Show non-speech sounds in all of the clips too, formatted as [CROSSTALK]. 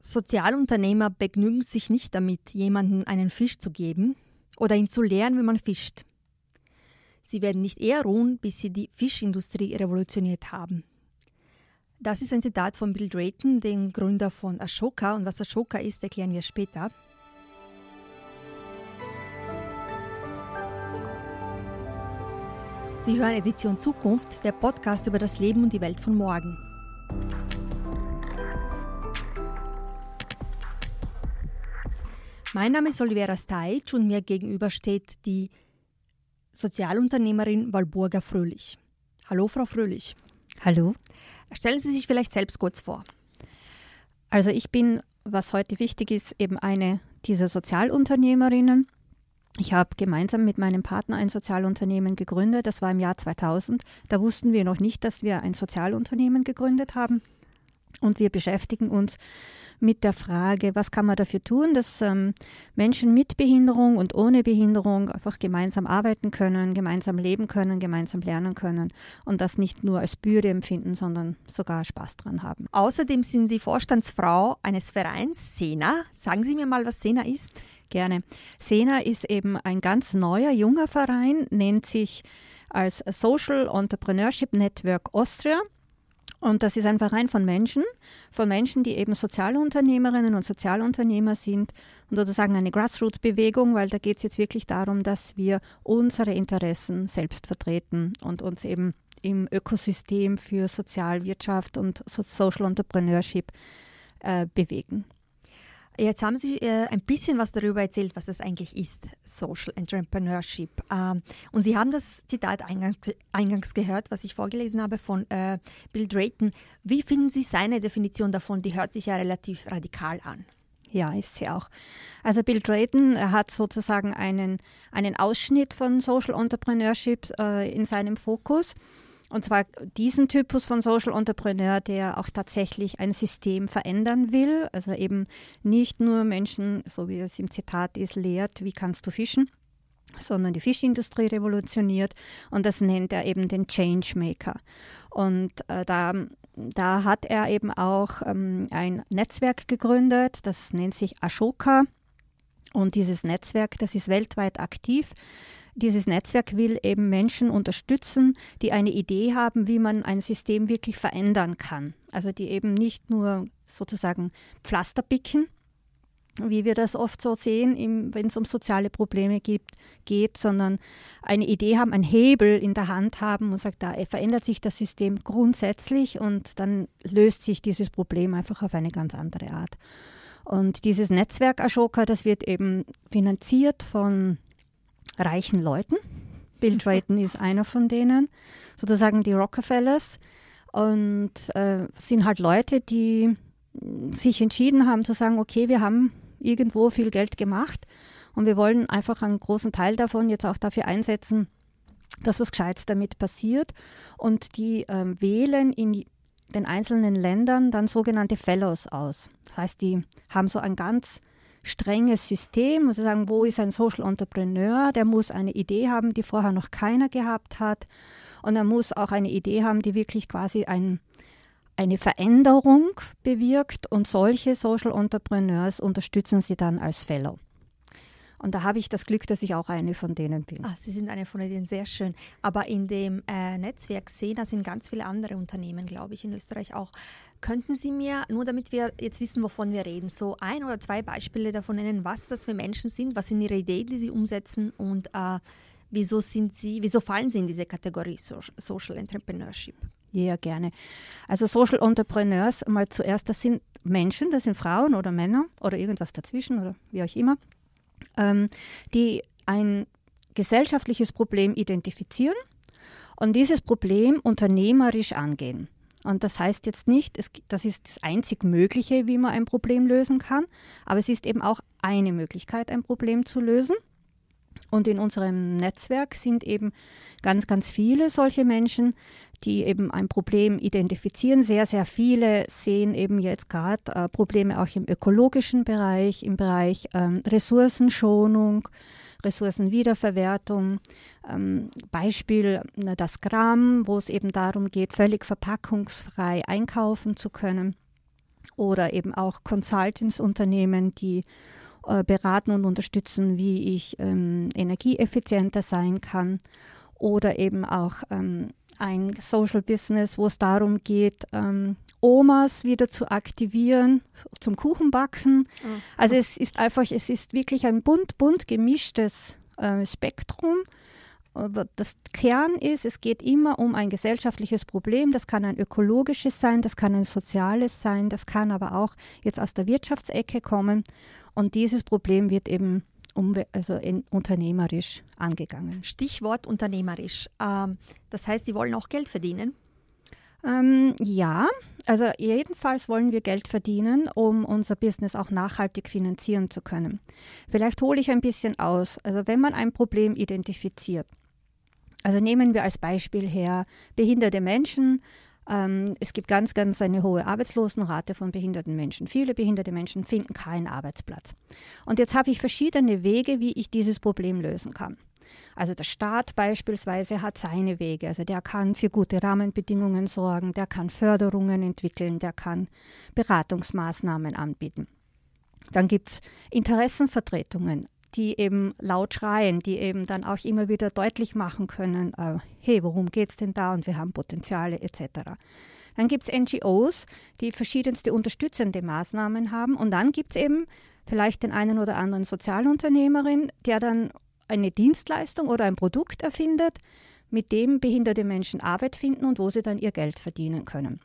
Sozialunternehmer begnügen sich nicht damit, jemandem einen Fisch zu geben oder ihn zu lehren, wie man fischt. Sie werden nicht eher ruhen, bis sie die Fischindustrie revolutioniert haben. Das ist ein Zitat von Bill Drayton, dem Gründer von Ashoka. Und was Ashoka ist, erklären wir später. Sie hören Edition Zukunft, der Podcast über das Leben und die Welt von morgen. Mein Name ist Olivera Stajc und mir gegenüber steht die Sozialunternehmerin Walburga Fröhlich. Hallo, Frau Fröhlich. Hallo. Stellen Sie sich vielleicht selbst kurz vor. Also ich bin, was heute wichtig ist, eben eine dieser Sozialunternehmerinnen ich habe gemeinsam mit meinem Partner ein Sozialunternehmen gegründet. Das war im Jahr 2000. Da wussten wir noch nicht, dass wir ein Sozialunternehmen gegründet haben. Und wir beschäftigen uns mit der Frage, was kann man dafür tun, dass ähm, Menschen mit Behinderung und ohne Behinderung einfach gemeinsam arbeiten können, gemeinsam leben können, gemeinsam lernen können und das nicht nur als Bürde empfinden, sondern sogar Spaß dran haben. Außerdem sind Sie Vorstandsfrau eines Vereins Sena. Sagen Sie mir mal, was Sena ist. Gerne. Sena ist eben ein ganz neuer, junger Verein, nennt sich als Social Entrepreneurship Network Austria. Und das ist ein Verein von Menschen, von Menschen, die eben Sozialunternehmerinnen und Sozialunternehmer sind und sozusagen eine Grassroots-Bewegung, weil da geht es jetzt wirklich darum, dass wir unsere Interessen selbst vertreten und uns eben im Ökosystem für Sozialwirtschaft und Social Entrepreneurship äh, bewegen. Jetzt haben Sie äh, ein bisschen was darüber erzählt, was das eigentlich ist, Social Entrepreneurship. Ähm, und Sie haben das Zitat eingangs, eingangs, gehört, was ich vorgelesen habe von äh, Bill Drayton. Wie finden Sie seine Definition davon? Die hört sich ja relativ radikal an. Ja, ist sie auch. Also Bill Drayton hat sozusagen einen, einen Ausschnitt von Social Entrepreneurship äh, in seinem Fokus. Und zwar diesen Typus von Social Entrepreneur, der auch tatsächlich ein System verändern will. Also eben nicht nur Menschen, so wie es im Zitat ist, lehrt, wie kannst du fischen, sondern die Fischindustrie revolutioniert. Und das nennt er eben den Changemaker. Und äh, da, da hat er eben auch ähm, ein Netzwerk gegründet, das nennt sich Ashoka. Und dieses Netzwerk, das ist weltweit aktiv dieses Netzwerk will eben Menschen unterstützen, die eine Idee haben, wie man ein System wirklich verändern kann. Also die eben nicht nur sozusagen Pflaster picken, wie wir das oft so sehen, wenn es um soziale Probleme gibt, geht, sondern eine Idee haben, einen Hebel in der Hand haben und sagt, da verändert sich das System grundsätzlich und dann löst sich dieses Problem einfach auf eine ganz andere Art. Und dieses Netzwerk Ashoka, das wird eben finanziert von reichen Leuten. Bill. [LAUGHS] Drayton ist einer von denen, sozusagen die Rockefellers. Und äh, sind halt Leute, die sich entschieden haben zu sagen, okay, wir haben irgendwo viel Geld gemacht und wir wollen einfach einen großen Teil davon jetzt auch dafür einsetzen, dass was Gescheites damit passiert. Und die ähm, wählen in den einzelnen Ländern dann sogenannte Fellows aus. Das heißt, die haben so ein ganz strenges System, ich sagen, wo ist ein Social Entrepreneur? Der muss eine Idee haben, die vorher noch keiner gehabt hat. Und er muss auch eine Idee haben, die wirklich quasi ein, eine Veränderung bewirkt. Und solche Social Entrepreneurs unterstützen sie dann als Fellow. Und da habe ich das Glück, dass ich auch eine von denen bin. Ah, Sie sind eine von denen, sehr schön. Aber in dem äh, Netzwerk SENA sind ganz viele andere Unternehmen, glaube ich, in Österreich auch. Könnten Sie mir, nur damit wir jetzt wissen, wovon wir reden, so ein oder zwei Beispiele davon nennen, was das für Menschen sind, was sind Ihre Ideen, die Sie umsetzen und äh, wieso sind Sie, wieso fallen Sie in diese Kategorie Social Entrepreneurship? Ja, gerne. Also Social Entrepreneurs, mal zuerst, das sind Menschen, das sind Frauen oder Männer oder irgendwas dazwischen oder wie auch immer, ähm, die ein gesellschaftliches Problem identifizieren und dieses Problem unternehmerisch angehen. Und das heißt jetzt nicht, es, das ist das einzig Mögliche, wie man ein Problem lösen kann, aber es ist eben auch eine Möglichkeit, ein Problem zu lösen. Und in unserem Netzwerk sind eben ganz, ganz viele solche Menschen, die eben ein Problem identifizieren. Sehr, sehr viele sehen eben jetzt gerade äh, Probleme auch im ökologischen Bereich, im Bereich ähm, Ressourcenschonung, Ressourcenwiederverwertung. Ähm, Beispiel das Gramm, wo es eben darum geht, völlig verpackungsfrei einkaufen zu können. oder eben auch Consultants-Unternehmen, die äh, beraten und unterstützen, wie ich ähm, energieeffizienter sein kann oder eben auch ähm, ein Social Business, wo es darum geht, ähm, Omas wieder zu aktivieren zum Kuchenbacken. Mhm. Also es ist einfach, es ist wirklich ein bunt, bunt gemischtes äh, Spektrum. Aber das Kern ist, es geht immer um ein gesellschaftliches Problem. Das kann ein ökologisches sein, das kann ein soziales sein, das kann aber auch jetzt aus der Wirtschaftsecke kommen. Und dieses Problem wird eben also in, unternehmerisch angegangen. Stichwort unternehmerisch. Ähm, das heißt, Sie wollen auch Geld verdienen? Ähm, ja, also jedenfalls wollen wir Geld verdienen, um unser Business auch nachhaltig finanzieren zu können. Vielleicht hole ich ein bisschen aus. Also wenn man ein Problem identifiziert, also nehmen wir als Beispiel her behinderte Menschen ähm, es gibt ganz, ganz eine hohe Arbeitslosenrate von behinderten Menschen. Viele behinderte Menschen finden keinen Arbeitsplatz. Und jetzt habe ich verschiedene Wege, wie ich dieses Problem lösen kann. Also der Staat beispielsweise hat seine Wege. Also der kann für gute Rahmenbedingungen sorgen, der kann Förderungen entwickeln, der kann Beratungsmaßnahmen anbieten. Dann gibt es Interessenvertretungen die eben laut schreien, die eben dann auch immer wieder deutlich machen können, äh, hey, worum geht es denn da und wir haben Potenziale etc. Dann gibt es NGOs, die verschiedenste unterstützende Maßnahmen haben und dann gibt es eben vielleicht den einen oder anderen Sozialunternehmerin, der dann eine Dienstleistung oder ein Produkt erfindet, mit dem behinderte Menschen Arbeit finden und wo sie dann ihr Geld verdienen können.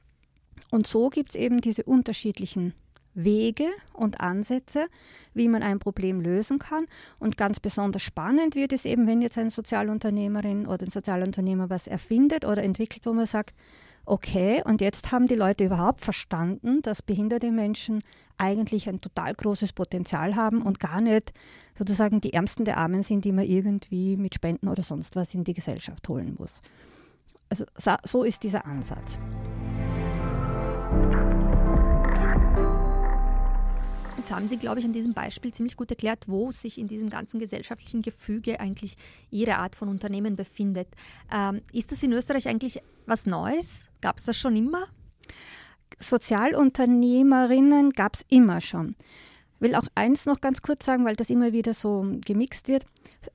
Und so gibt es eben diese unterschiedlichen Wege und Ansätze, wie man ein Problem lösen kann. Und ganz besonders spannend wird es eben, wenn jetzt eine Sozialunternehmerin oder ein Sozialunternehmer was erfindet oder entwickelt, wo man sagt, okay, und jetzt haben die Leute überhaupt verstanden, dass behinderte Menschen eigentlich ein total großes Potenzial haben und gar nicht sozusagen die Ärmsten der Armen sind, die man irgendwie mit Spenden oder sonst was in die Gesellschaft holen muss. Also so ist dieser Ansatz. Jetzt haben Sie, glaube ich, an diesem Beispiel ziemlich gut erklärt, wo sich in diesem ganzen gesellschaftlichen Gefüge eigentlich Ihre Art von Unternehmen befindet. Ähm, ist das in Österreich eigentlich was Neues? Gab es das schon immer? Sozialunternehmerinnen gab es immer schon. Ich will auch eins noch ganz kurz sagen, weil das immer wieder so gemixt wird.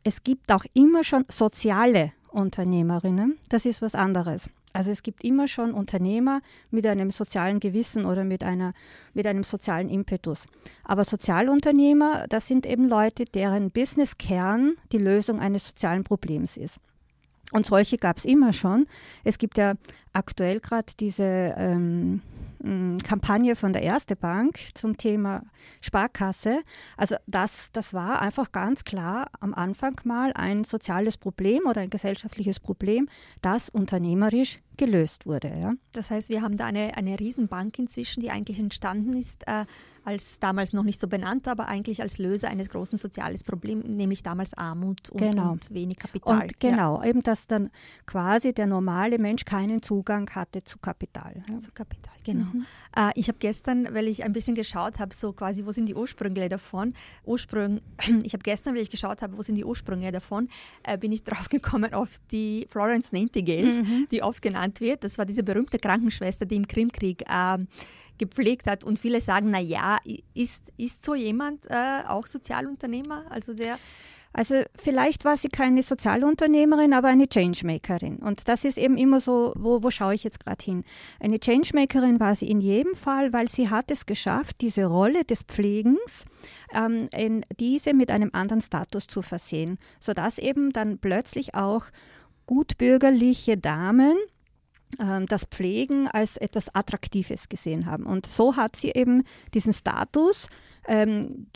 Es gibt auch immer schon soziale Unternehmerinnen. Das ist was anderes. Also es gibt immer schon Unternehmer mit einem sozialen Gewissen oder mit, einer, mit einem sozialen Impetus. Aber Sozialunternehmer, das sind eben Leute, deren Businesskern die Lösung eines sozialen Problems ist. Und solche gab es immer schon. Es gibt ja aktuell gerade diese ähm, Kampagne von der Erste Bank zum Thema Sparkasse. Also das, das war einfach ganz klar am Anfang mal ein soziales Problem oder ein gesellschaftliches Problem, das unternehmerisch gelöst wurde. Ja. Das heißt, wir haben da eine, eine Riesenbank inzwischen, die eigentlich entstanden ist. Äh, als damals noch nicht so benannt, aber eigentlich als Löser eines großen sozialen Problems, nämlich damals Armut und, genau. und wenig Kapital. Und genau, ja. eben dass dann quasi der normale Mensch keinen Zugang hatte zu Kapital. Ja. Zu Kapital, genau. Mhm. Äh, ich habe gestern, weil ich ein bisschen geschaut habe, so quasi, wo sind die Ursprünge davon? Ursprung, [CLEARS THROAT] ich habe gestern, weil ich geschaut habe, wo sind die Ursprünge davon, äh, bin ich [LAUGHS] drauf gekommen auf die Florence Nightingale, mhm. die oft genannt wird. Das war diese berühmte Krankenschwester, die im Krimkrieg äh, gepflegt hat. Und viele sagen, na ja, ist, ist so jemand äh, auch Sozialunternehmer? Also der also vielleicht war sie keine Sozialunternehmerin, aber eine Changemakerin. Und das ist eben immer so, wo, wo schaue ich jetzt gerade hin? Eine Changemakerin war sie in jedem Fall, weil sie hat es geschafft, diese Rolle des Pflegens, ähm, in diese mit einem anderen Status zu versehen, sodass eben dann plötzlich auch gutbürgerliche Damen ähm, das Pflegen als etwas Attraktives gesehen haben. Und so hat sie eben diesen Status ähm,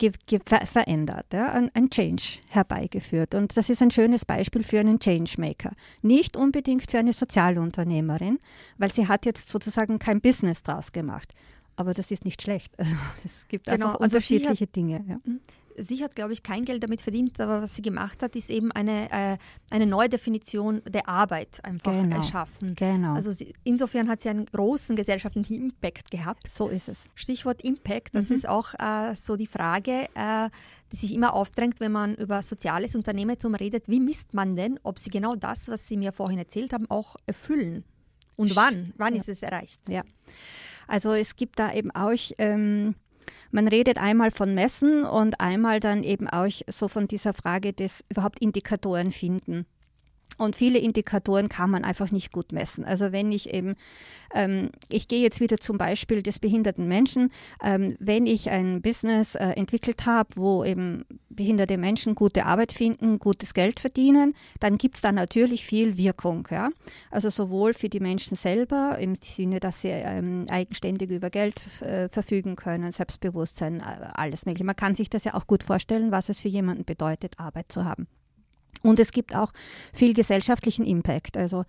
ver verändert, ja, ein, ein, Change herbeigeführt. Und das ist ein schönes Beispiel für einen Changemaker. Nicht unbedingt für eine Sozialunternehmerin, weil sie hat jetzt sozusagen kein Business draus gemacht. Aber das ist nicht schlecht. [LAUGHS] Also, es gibt genau, einfach also unterschiedliche hat, Dinge. Ja. Sie hat, glaube ich, kein Geld damit verdient, aber was sie gemacht hat, ist eben eine, äh, eine neue Definition der Arbeit einfach genau. erschaffen. Genau. Also sie, insofern hat sie einen großen gesellschaftlichen Impact gehabt. So ist es. Stichwort Impact, das mhm. ist auch äh, so die Frage, äh, die sich immer aufdrängt, wenn man über soziales Unternehmertum redet. Wie misst man denn, ob sie genau das, was Sie mir vorhin erzählt haben, auch erfüllen? Und wann? Wann ja. ist es erreicht? Ja. Also es gibt da eben auch ähm, man redet einmal von Messen und einmal dann eben auch so von dieser Frage des überhaupt Indikatoren finden. Und viele Indikatoren kann man einfach nicht gut messen. Also wenn ich eben, ähm, ich gehe jetzt wieder zum Beispiel des behinderten Menschen, ähm, wenn ich ein Business äh, entwickelt habe, wo eben behinderte Menschen gute Arbeit finden, gutes Geld verdienen, dann gibt es da natürlich viel Wirkung. Ja? Also sowohl für die Menschen selber im Sinne, dass sie ähm, eigenständig über Geld äh, verfügen können, Selbstbewusstsein, äh, alles Mögliche. Man kann sich das ja auch gut vorstellen, was es für jemanden bedeutet, Arbeit zu haben. Und es gibt auch viel gesellschaftlichen Impact. Also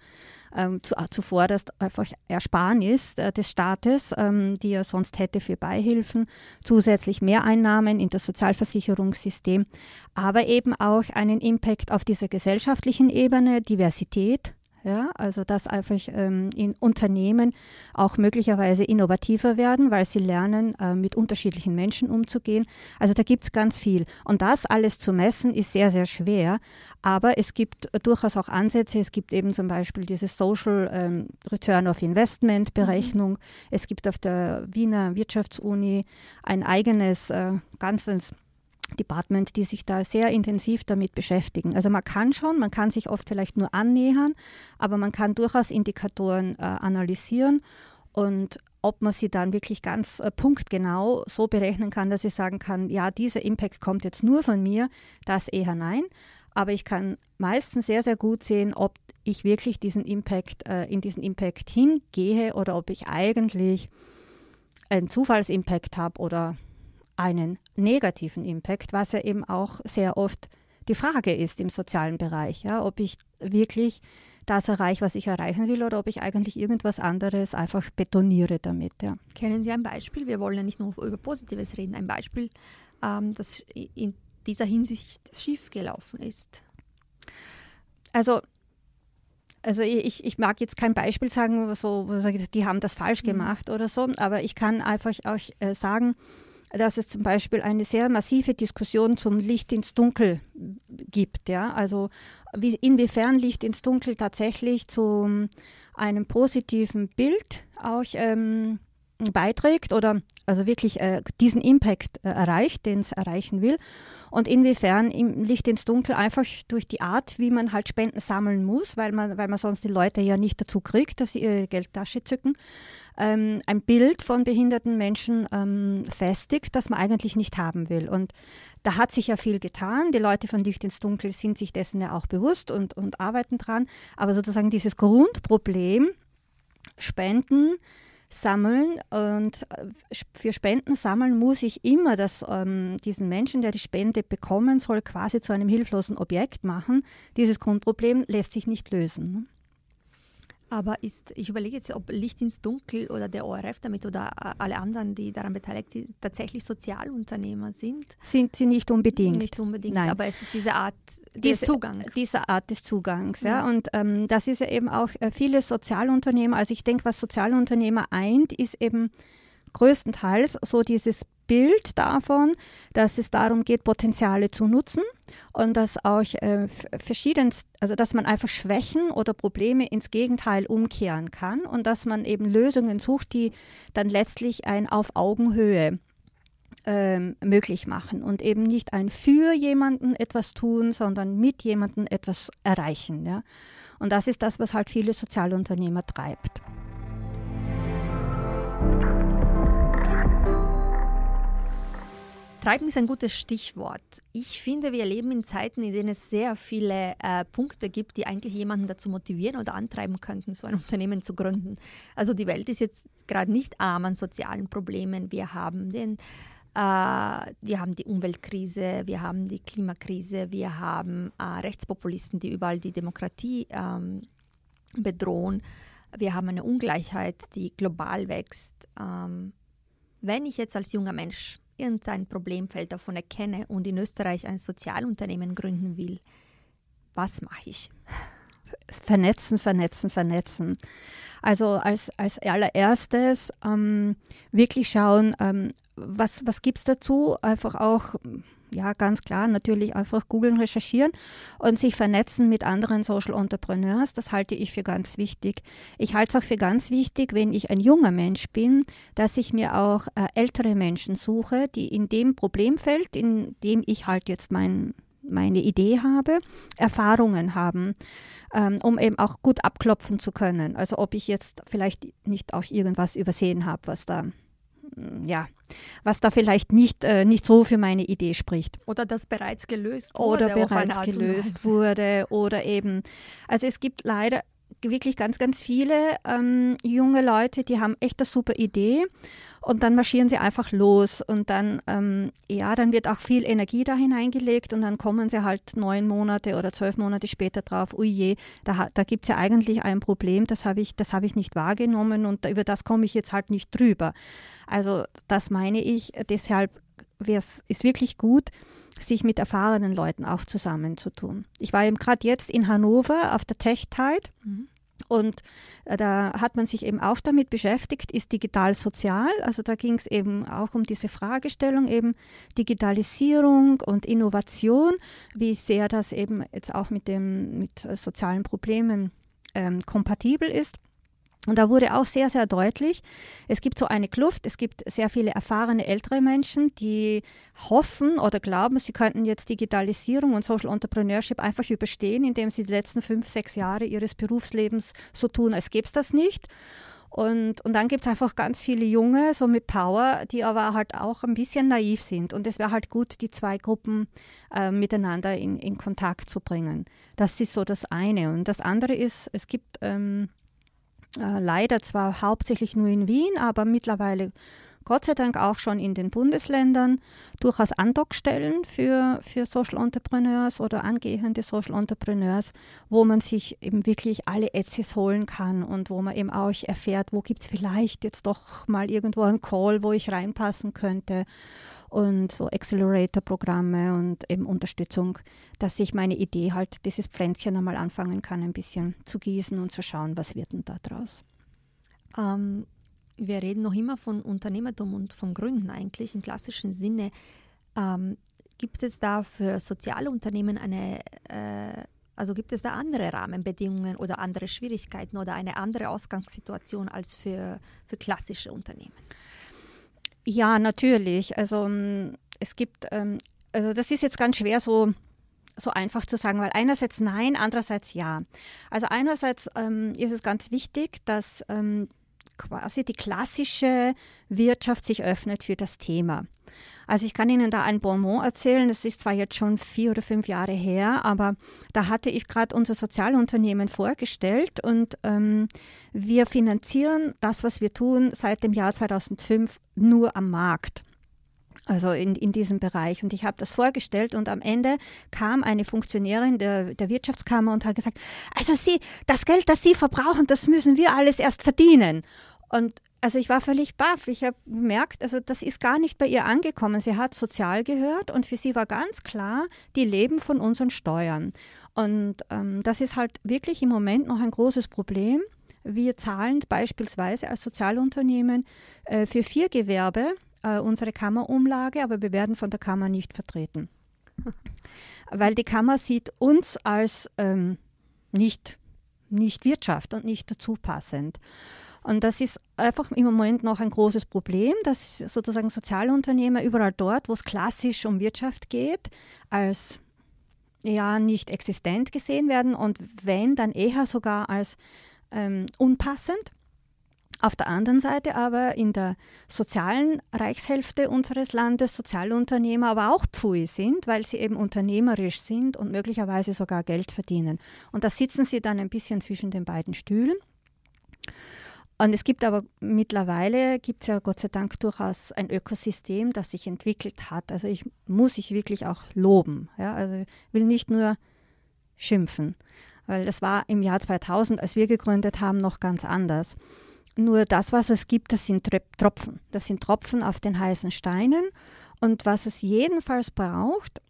ähm, zu, äh, zuvor das einfach Ersparnis äh, des Staates, ähm, die er sonst hätte für Beihilfen, zusätzlich Mehreinnahmen in das Sozialversicherungssystem, aber eben auch einen Impact auf dieser gesellschaftlichen Ebene, Diversität, ja, also dass einfach ähm, in Unternehmen auch möglicherweise innovativer werden, weil sie lernen, äh, mit unterschiedlichen Menschen umzugehen. Also da gibt es ganz viel. Und das alles zu messen, ist sehr, sehr schwer. Aber es gibt durchaus auch Ansätze. Es gibt eben zum Beispiel diese Social ähm, Return of Investment Berechnung. Mhm. Es gibt auf der Wiener Wirtschaftsuni ein eigenes, äh, ganzes Department, die sich da sehr intensiv damit beschäftigen. Also man kann schon, man kann sich oft vielleicht nur annähern, aber man kann durchaus Indikatoren äh, analysieren und ob man sie dann wirklich ganz äh, punktgenau so berechnen kann, dass ich sagen kann, ja, dieser Impact kommt jetzt nur von mir, das eher nein. Aber ich kann meistens sehr, sehr gut sehen, ob ich wirklich diesen Impact, äh, in diesen Impact hingehe oder ob ich eigentlich einen Zufallsimpact habe oder einen negativen Impact, was ja eben auch sehr oft die Frage ist im sozialen Bereich, ja, ob ich wirklich das erreiche, was ich erreichen will, oder ob ich eigentlich irgendwas anderes einfach betoniere damit. Ja. Kennen Sie ein Beispiel? Wir wollen ja nicht nur über Positives reden. Ein Beispiel, ähm, das in dieser Hinsicht schief gelaufen ist. Also also ich, ich mag jetzt kein Beispiel sagen, so, die haben das falsch mhm. gemacht mhm. oder so, aber ich kann einfach auch äh, sagen, dass es zum Beispiel eine sehr massive Diskussion zum Licht ins Dunkel gibt. Ja? Also wie, inwiefern Licht ins Dunkel tatsächlich zu einem positiven Bild auch ähm, beiträgt oder also wirklich äh, diesen Impact äh, erreicht, den es erreichen will und inwiefern im Licht ins Dunkel einfach durch die Art, wie man halt Spenden sammeln muss, weil man, weil man sonst die Leute ja nicht dazu kriegt, dass sie ihre Geldtasche zücken, ähm, ein Bild von behinderten Menschen ähm, festigt, das man eigentlich nicht haben will. Und da hat sich ja viel getan. Die Leute von Licht ins Dunkel sind sich dessen ja auch bewusst und, und arbeiten dran. Aber sozusagen dieses Grundproblem, Spenden, sammeln und äh, für Spenden sammeln muss ich immer das, ähm, diesen Menschen, der die Spende bekommen soll, quasi zu einem hilflosen Objekt machen. Dieses Grundproblem lässt sich nicht lösen. Aber ist, ich überlege jetzt, ob Licht ins Dunkel oder der ORF damit oder alle anderen, die daran beteiligt sind, tatsächlich Sozialunternehmer sind? Sind sie nicht unbedingt. Nicht unbedingt, Nein. aber es ist diese Art des Zugangs. Diese Art des Zugangs, ja. ja. Und ähm, das ist ja eben auch äh, viele Sozialunternehmer, also ich denke, was Sozialunternehmer eint, ist eben größtenteils so dieses Bild davon, dass es darum geht, Potenziale zu nutzen und dass auch äh, verschiedenst, also dass man einfach Schwächen oder Probleme ins Gegenteil umkehren kann und dass man eben Lösungen sucht, die dann letztlich ein auf Augenhöhe ähm, möglich machen und eben nicht ein für jemanden etwas tun, sondern mit jemanden etwas erreichen. Ja? Und das ist das, was halt viele Sozialunternehmer treibt. Treiben ist ein gutes Stichwort. Ich finde, wir leben in Zeiten, in denen es sehr viele äh, Punkte gibt, die eigentlich jemanden dazu motivieren oder antreiben könnten, so ein [LAUGHS] Unternehmen zu gründen. Also die Welt ist jetzt gerade nicht arm an sozialen Problemen. Wir haben den äh, wir haben die Umweltkrise, wir haben die Klimakrise, wir haben äh, Rechtspopulisten, die überall die Demokratie ähm, bedrohen. Wir haben eine Ungleichheit, die global wächst. Ähm, wenn ich jetzt als junger Mensch irgendein Problemfeld davon erkenne und in Österreich ein Sozialunternehmen gründen will, was mache ich? Vernetzen, vernetzen, vernetzen. Also als, als allererstes ähm, wirklich schauen, ähm, was, was gibt es dazu? Einfach auch ja, ganz klar, natürlich einfach googeln, recherchieren und sich vernetzen mit anderen Social Entrepreneurs. Das halte ich für ganz wichtig. Ich halte es auch für ganz wichtig, wenn ich ein junger Mensch bin, dass ich mir auch äh, ältere Menschen suche, die in dem Problemfeld, in dem ich halt jetzt mein, meine Idee habe, Erfahrungen haben, ähm, um eben auch gut abklopfen zu können. Also ob ich jetzt vielleicht nicht auch irgendwas übersehen habe, was da ja, was da vielleicht nicht, äh, nicht so für meine Idee spricht. Oder das bereits gelöst wurde. Oder bereits gelöst wurde. Oder eben, also es gibt leider wirklich ganz, ganz viele ähm, junge Leute, die haben echt eine super Idee. Und dann marschieren sie einfach los. Und dann, ähm, ja, dann wird auch viel Energie da hineingelegt. Und dann kommen sie halt neun Monate oder zwölf Monate später drauf, ui je, da, da gibt es ja eigentlich ein Problem, das habe ich, hab ich nicht wahrgenommen. Und über das komme ich jetzt halt nicht drüber. Also das meine ich, deshalb ist wirklich gut, sich mit erfahrenen Leuten auch zusammenzutun. Ich war eben gerade jetzt in Hannover auf der Tech Tide. Mhm. Und äh, da hat man sich eben auch damit beschäftigt, ist digital sozial. Also da ging es eben auch um diese Fragestellung, eben Digitalisierung und Innovation, wie sehr das eben jetzt auch mit, dem, mit äh, sozialen Problemen ähm, kompatibel ist. Und da wurde auch sehr, sehr deutlich, es gibt so eine Kluft, es gibt sehr viele erfahrene ältere Menschen, die hoffen oder glauben, sie könnten jetzt Digitalisierung und Social Entrepreneurship einfach überstehen, indem sie die letzten fünf, sechs Jahre ihres Berufslebens so tun, als gäbe es das nicht. Und, und dann gibt es einfach ganz viele Junge, so mit Power, die aber halt auch ein bisschen naiv sind. Und es wäre halt gut, die zwei Gruppen äh, miteinander in, in Kontakt zu bringen. Das ist so das eine. Und das andere ist, es gibt... Ähm, äh, leider zwar hauptsächlich nur in Wien, aber mittlerweile Gott sei Dank auch schon in den Bundesländern durchaus Andockstellen für, für Social Entrepreneurs oder angehende Social Entrepreneurs, wo man sich eben wirklich alle Etsys holen kann und wo man eben auch erfährt, wo gibt es vielleicht jetzt doch mal irgendwo einen Call, wo ich reinpassen könnte und so Accelerator-Programme und eben Unterstützung, dass ich meine Idee halt, dieses Pflänzchen einmal anfangen kann, ein bisschen zu gießen und zu schauen, was wird denn da draus. Ähm, wir reden noch immer von Unternehmertum und von Gründen eigentlich im klassischen Sinne. Ähm, gibt es da für soziale Unternehmen eine, äh, also gibt es da andere Rahmenbedingungen oder andere Schwierigkeiten oder eine andere Ausgangssituation als für, für klassische Unternehmen? Ja, natürlich. Also ähm, es gibt, ähm, also das ist jetzt ganz schwer so so einfach zu sagen, weil einerseits nein, andererseits ja. Also einerseits ähm, ist es ganz wichtig, dass ähm, quasi die klassische Wirtschaft sich öffnet für das Thema. Also ich kann Ihnen da ein Bonbon erzählen, das ist zwar jetzt schon vier oder fünf Jahre her, aber da hatte ich gerade unser Sozialunternehmen vorgestellt und ähm, wir finanzieren das, was wir tun, seit dem Jahr 2005 nur am Markt also in, in diesem Bereich. Und ich habe das vorgestellt und am Ende kam eine Funktionärin der, der Wirtschaftskammer und hat gesagt, also Sie, das Geld, das Sie verbrauchen, das müssen wir alles erst verdienen. Und also ich war völlig baff. Ich habe gemerkt, also das ist gar nicht bei ihr angekommen. Sie hat sozial gehört und für sie war ganz klar, die leben von unseren Steuern. Und ähm, das ist halt wirklich im Moment noch ein großes Problem. Wir zahlen beispielsweise als Sozialunternehmen äh, für vier Gewerbe äh, unsere Kammerumlage, aber wir werden von der Kammer nicht vertreten. [LAUGHS] Weil die Kammer sieht uns als ähm, nicht, nicht Wirtschaft und nicht dazu passend. Und das ist einfach im Moment noch ein großes Problem, dass sozusagen Sozialunternehmer überall dort, wo es klassisch um Wirtschaft geht, als ja nicht existent gesehen werden und wenn, dann eher sogar als ähm, unpassend. Auf der anderen Seite aber in der sozialen Reichshälfte unseres Landes Sozialunternehmer aber auch Pfui sind, weil sie eben unternehmerisch sind und möglicherweise sogar Geld verdienen. Und da sitzen sie dann ein bisschen zwischen den beiden Stühlen. Und es gibt aber mittlerweile, gibt es ja Gott sei Dank durchaus ein Ökosystem, das sich entwickelt hat. Also ich muss ich wirklich auch loben. Ja? Also ich will nicht nur schimpfen, weil das war im Jahr 2000, als wir gegründet haben, noch ganz anders. Nur das, was es gibt, das sind Tropfen. Das sind Tropfen auf den heißen Steinen. Und was es jedenfalls braucht,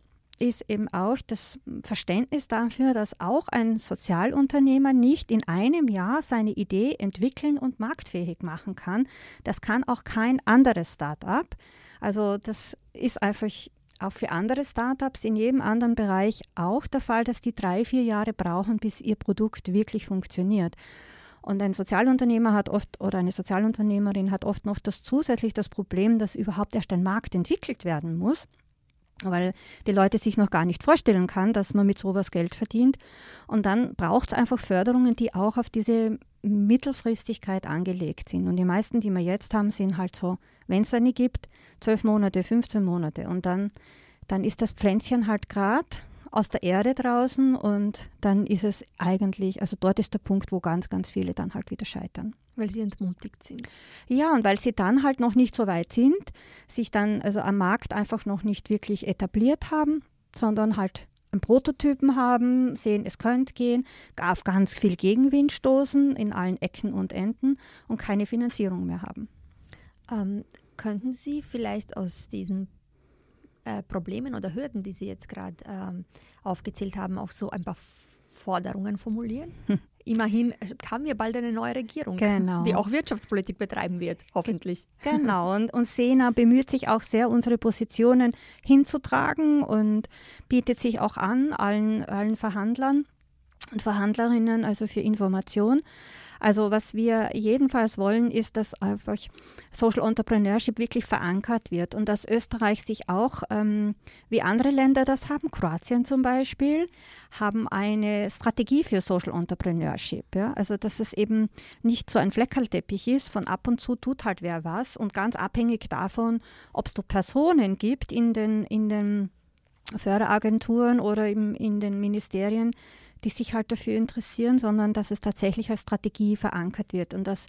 ist eben auch das Verständnis dafür, dass auch ein Sozialunternehmer nicht in einem Jahr seine Idee entwickeln und marktfähig machen kann. Das kann auch kein anderes Start-up. Also das ist einfach auch für andere Startups in jedem anderen Bereich auch der Fall, dass die drei, vier Jahre brauchen, bis ihr Produkt wirklich funktioniert. Und ein Sozialunternehmer hat oft oder eine Sozialunternehmerin hat oft noch das zusätzlich das Problem, dass überhaupt erst ein Markt entwickelt werden muss weil die Leute sich noch gar nicht vorstellen kann, dass man mit sowas Geld verdient. Und dann braucht es einfach Förderungen, die auch auf diese Mittelfristigkeit angelegt sind. Und die meisten, die wir jetzt haben, sind halt so, wenn es eine gibt, zwölf Monate, 15 Monate. Und dann, dann ist das Pflänzchen halt gerade aus der Erde draußen und dann ist es eigentlich, also dort ist der Punkt, wo ganz, ganz viele dann halt wieder scheitern. Weil sie entmutigt sind. Ja, und weil sie dann halt noch nicht so weit sind, sich dann also am Markt einfach noch nicht wirklich etabliert haben, sondern halt einen Prototypen haben, sehen, es könnte gehen, auf ganz viel Gegenwind stoßen in allen Ecken und Enden und keine Finanzierung mehr haben. Ähm, könnten Sie vielleicht aus diesen äh, Problemen oder Hürden, die Sie jetzt gerade ähm, aufgezählt haben, auch so ein paar Forderungen formulieren? Hm. Immerhin haben wir bald eine neue Regierung, genau. die auch Wirtschaftspolitik betreiben wird, hoffentlich. Genau, und, und Sena bemüht sich auch sehr, unsere Positionen hinzutragen und bietet sich auch an, allen, allen Verhandlern und Verhandlerinnen, also für Information. Also was wir jedenfalls wollen, ist, dass einfach Social Entrepreneurship wirklich verankert wird und dass Österreich sich auch, ähm, wie andere Länder das haben, Kroatien zum Beispiel, haben eine Strategie für Social Entrepreneurship. Ja? Also dass es eben nicht so ein Fleckerlteppich ist, von ab und zu tut halt wer was und ganz abhängig davon, ob es da Personen gibt in den, in den Förderagenturen oder im, in den Ministerien, die sich halt dafür interessieren, sondern dass es tatsächlich als Strategie verankert wird und dass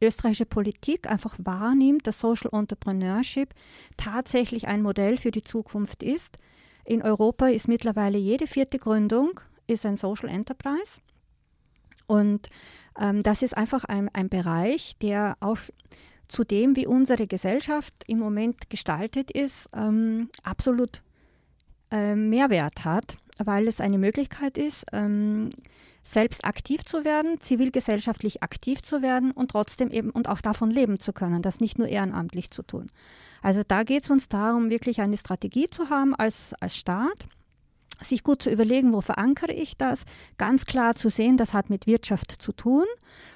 österreichische Politik einfach wahrnimmt, dass Social Entrepreneurship tatsächlich ein Modell für die Zukunft ist. In Europa ist mittlerweile jede vierte Gründung ist ein Social Enterprise. Und ähm, das ist einfach ein, ein Bereich, der auch zu dem, wie unsere Gesellschaft im Moment gestaltet ist, ähm, absolut äh, Mehrwert hat weil es eine Möglichkeit ist, ähm, selbst aktiv zu werden, zivilgesellschaftlich aktiv zu werden und trotzdem eben und auch davon leben zu können, das nicht nur ehrenamtlich zu tun. Also da geht es uns darum, wirklich eine Strategie zu haben als, als Staat, sich gut zu überlegen, wo verankere ich das, ganz klar zu sehen, das hat mit Wirtschaft zu tun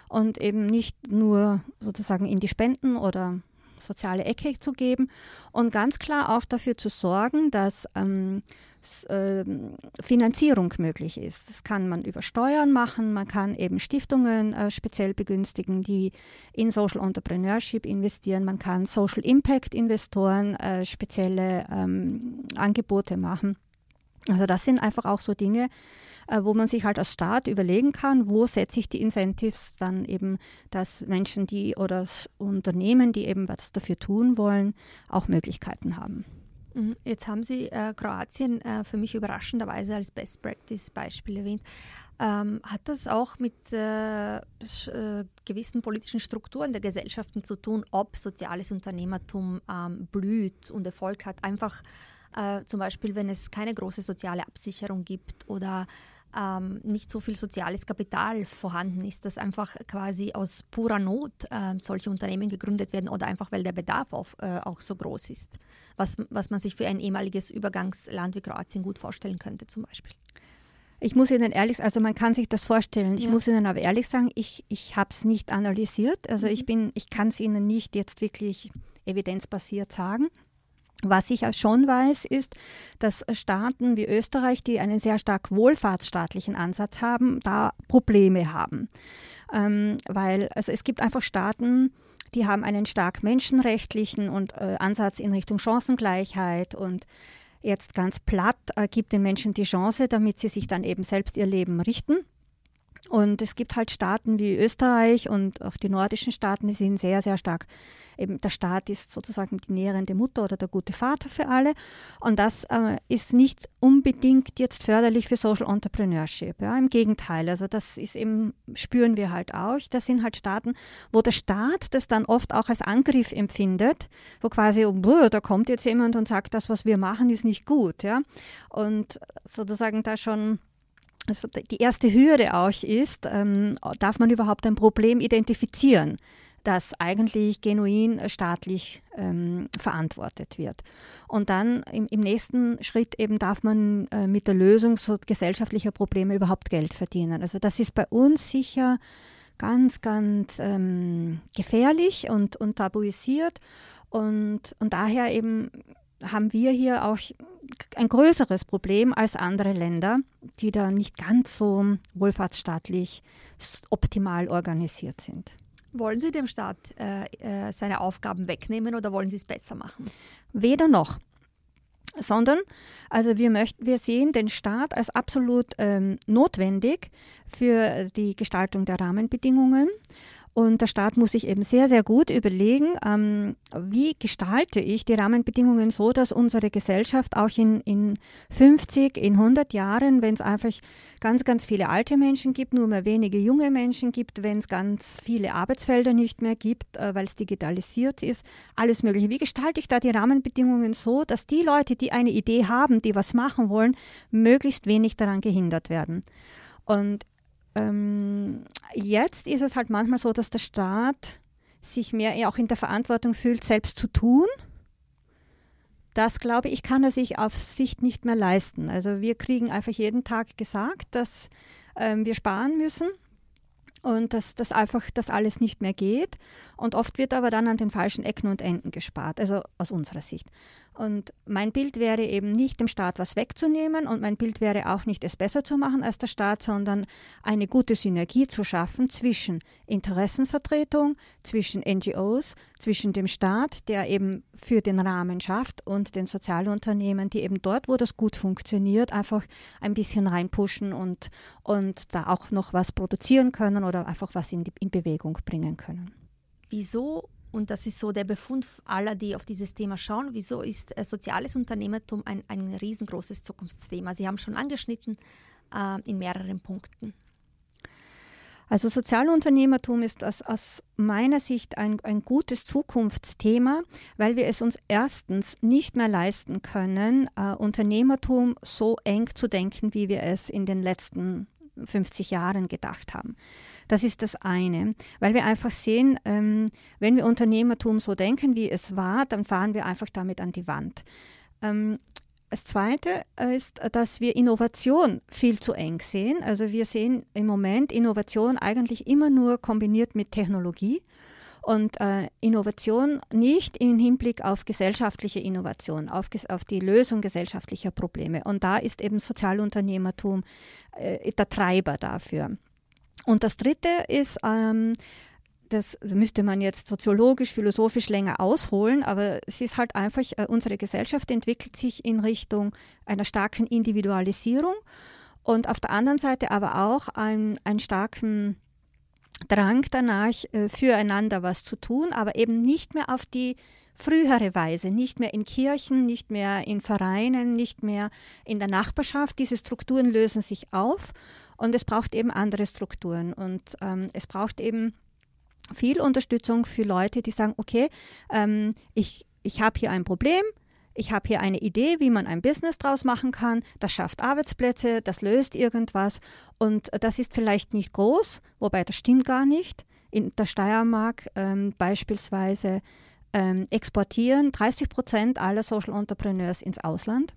und eben nicht nur sozusagen in die Spenden oder soziale Ecke zu geben und ganz klar auch dafür zu sorgen, dass ähm, äh, Finanzierung möglich ist. Das kann man über Steuern machen, man kann eben Stiftungen äh, speziell begünstigen, die in Social Entrepreneurship investieren, man kann Social Impact Investoren äh, spezielle ähm, Angebote machen. Also das sind einfach auch so Dinge, äh, wo man sich halt als Staat überlegen kann, wo setze ich die Incentives dann eben, dass Menschen, die oder Unternehmen, die eben was dafür tun wollen, auch Möglichkeiten haben. Mhm. Jetzt haben Sie äh, Kroatien äh, für mich überraschenderweise als Best Practice Beispiel erwähnt. Ähm, hat das auch mit äh, äh, gewissen politischen Strukturen der Gesellschaften zu tun, ob soziales Unternehmertum ähm, blüht und Erfolg hat? Einfach äh, zum Beispiel, wenn es keine große soziale Absicherung gibt oder ähm, nicht so viel soziales Kapital vorhanden ist, dass einfach quasi aus purer Not äh, solche Unternehmen gegründet werden oder einfach weil der Bedarf auf, äh, auch so groß ist, was, was man sich für ein ehemaliges Übergangsland wie Kroatien gut vorstellen könnte zum Beispiel. Ich muss Ihnen ehrlich, also man kann sich das vorstellen. Ich ja. muss Ihnen aber ehrlich sagen, ich, ich habe es nicht analysiert. Also mhm. ich bin, ich kann es Ihnen nicht jetzt wirklich evidenzbasiert sagen. Was ich schon weiß, ist, dass Staaten wie Österreich, die einen sehr stark wohlfahrtsstaatlichen Ansatz haben, da Probleme haben. Ähm, weil also es gibt einfach Staaten, die haben einen stark menschenrechtlichen und äh, Ansatz in Richtung Chancengleichheit und jetzt ganz platt äh, gibt den Menschen die Chance, damit sie sich dann eben selbst ihr Leben richten Und es gibt halt Staaten wie Österreich und auch die nordischen Staaten, die sind sehr, sehr stark. Eben der Staat ist sozusagen die nährende Mutter oder der gute Vater für alle. Und das äh, ist nicht unbedingt jetzt förderlich für Social Entrepreneurship. Ja, Im Gegenteil. Also das ist eben, spüren wir halt auch. Das sind halt Staaten, wo der Staat das dann oft auch als Angriff empfindet, wo quasi, oh, da kommt jetzt jemand und sagt, das, was wir machen, ist nicht gut. Ja. Und sozusagen da schon also die erste Hürde auch ist, ähm, darf man überhaupt ein Problem identifizieren, das eigentlich genuin staatlich ähm, verantwortet wird. Und dann im, im, nächsten Schritt eben darf man äh, mit der Lösung so gesellschaftlicher Probleme überhaupt Geld verdienen. Also das ist bei uns sicher ganz, ganz ähm, gefährlich und, und tabuisiert. Und, und daher eben haben wir hier auch ein größeres Problem als andere Länder, die da nicht ganz so wohlfahrtsstaatlich optimal organisiert sind. Wollen Sie dem Staat äh, äh, seine Aufgaben wegnehmen oder wollen Sie es besser machen? Weder noch. Sondern, also wir möchten, wir sehen den Staat als absolut ähm, notwendig für die Gestaltung der Rahmenbedingungen und der Staat muss sich eben sehr, sehr gut überlegen, ähm, wie gestalte ich die Rahmenbedingungen so, dass unsere Gesellschaft auch in, in 50, in 100 Jahren, wenn es einfach ganz, ganz viele alte Menschen gibt, nur mehr wenige junge Menschen gibt, wenn es ganz viele Arbeitsfelder nicht mehr gibt, äh, weil es digitalisiert ist, alles Mögliche. Wie gestalte ich da die Rahmenbedingungen so, dass die Leute, die eine Idee haben, die was machen wollen, möglichst wenig daran gehindert werden? Und ähm, jetzt ist es halt manchmal so, dass der Staat sich mehr auch in der Verantwortung fühlt, selbst zu tun. Das, glaube ich, kann er sich auf Sicht nicht mehr leisten. Also wir kriegen einfach jeden Tag gesagt, dass ähm, wir sparen müssen und dass das einfach das alles nicht mehr geht. Und oft wird aber dann an den falschen Ecken und Enden gespart, also aus unserer Sicht. Und mein Bild wäre eben nicht dem Staat was wegzunehmen und mein Bild wäre auch nicht es besser zu machen als der Staat, sondern eine gute Synergie zu schaffen zwischen Interessenvertretung, zwischen NGOs, zwischen dem Staat, der eben für den Rahmen schafft und den Sozialunternehmen, die eben dort, wo das gut funktioniert, einfach ein bisschen reinpushen und, und da auch noch was produzieren können oder einfach was in, die, in Bewegung bringen können. Wieso und das ist so der Befund aller, die auf dieses Thema schauen. Wieso ist äh, soziales Unternehmertum ein, ein riesengroßes Zukunftsthema? Sie haben schon angeschnitten äh, in mehreren Punkten. Also Sozialunternehmertum ist aus, aus meiner Sicht ein, ein gutes Zukunftsthema, weil wir es uns erstens nicht mehr leisten können, äh, Unternehmertum so eng zu denken, wie wir es in den letzten 50 Jahren gedacht haben. Das ist das eine, weil wir einfach sehen, ähm, wenn wir Unternehmertum so denken, wie es war, dann fahren wir einfach damit an die Wand. Ähm, das Zweite ist, dass wir Innovation viel zu eng sehen. Also wir sehen im Moment Innovation eigentlich immer nur kombiniert mit Technologie und äh, Innovation nicht im Hinblick auf gesellschaftliche Innovation, auf, auf, die Lösung gesellschaftlicher Probleme. Und da ist eben Sozialunternehmertum äh, der Treiber dafür. Und das Dritte ist, ähm, das müsste man jetzt soziologisch, philosophisch länger ausholen, aber es ist halt einfach, äh, unsere Gesellschaft entwickelt sich in Richtung einer starken Individualisierung und auf der anderen Seite aber auch einen, einen starken Drang danach, äh, füreinander was zu tun, aber eben nicht mehr auf die frühere Weise, nicht mehr in Kirchen, nicht mehr in Vereinen, nicht mehr in der Nachbarschaft. Diese Strukturen lösen sich auf und es braucht eben andere Strukturen und ähm, es braucht eben viel Unterstützung für Leute, die sagen, okay, ähm, ich, ich habe hier ein Problem, ich habe hier eine Idee, wie man ein Business draus machen kann, das schafft Arbeitsplätze, das löst irgendwas und das ist vielleicht nicht groß, wobei das stimmt gar nicht. In der Steiermark ähm, beispielsweise ähm, exportieren 30 Prozent aller Social Entrepreneurs ins Ausland.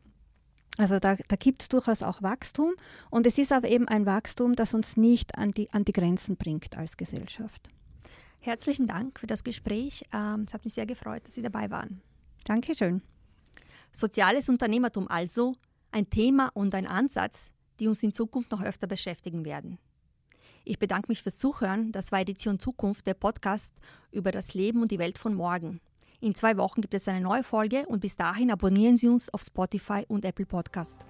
Also da, da gibt es durchaus auch Wachstum und es ist aber eben ein Wachstum, das uns nicht an die, an die Grenzen bringt als Gesellschaft. Herzlichen Dank für das Gespräch. Ähm, es hat mich sehr gefreut, dass Sie dabei waren. Dankeschön. Soziales Unternehmertum also, ein Thema und ein Ansatz, die uns in Zukunft noch öfter beschäftigen werden. Ich bedanke mich fürs Zuhören. Das war Edition Zukunft, der Podcast über das Leben und die Welt von morgen. In zwei Wochen gibt es eine neue Folge und bis dahin abonnieren Sie uns auf Spotify und Apple Podcast.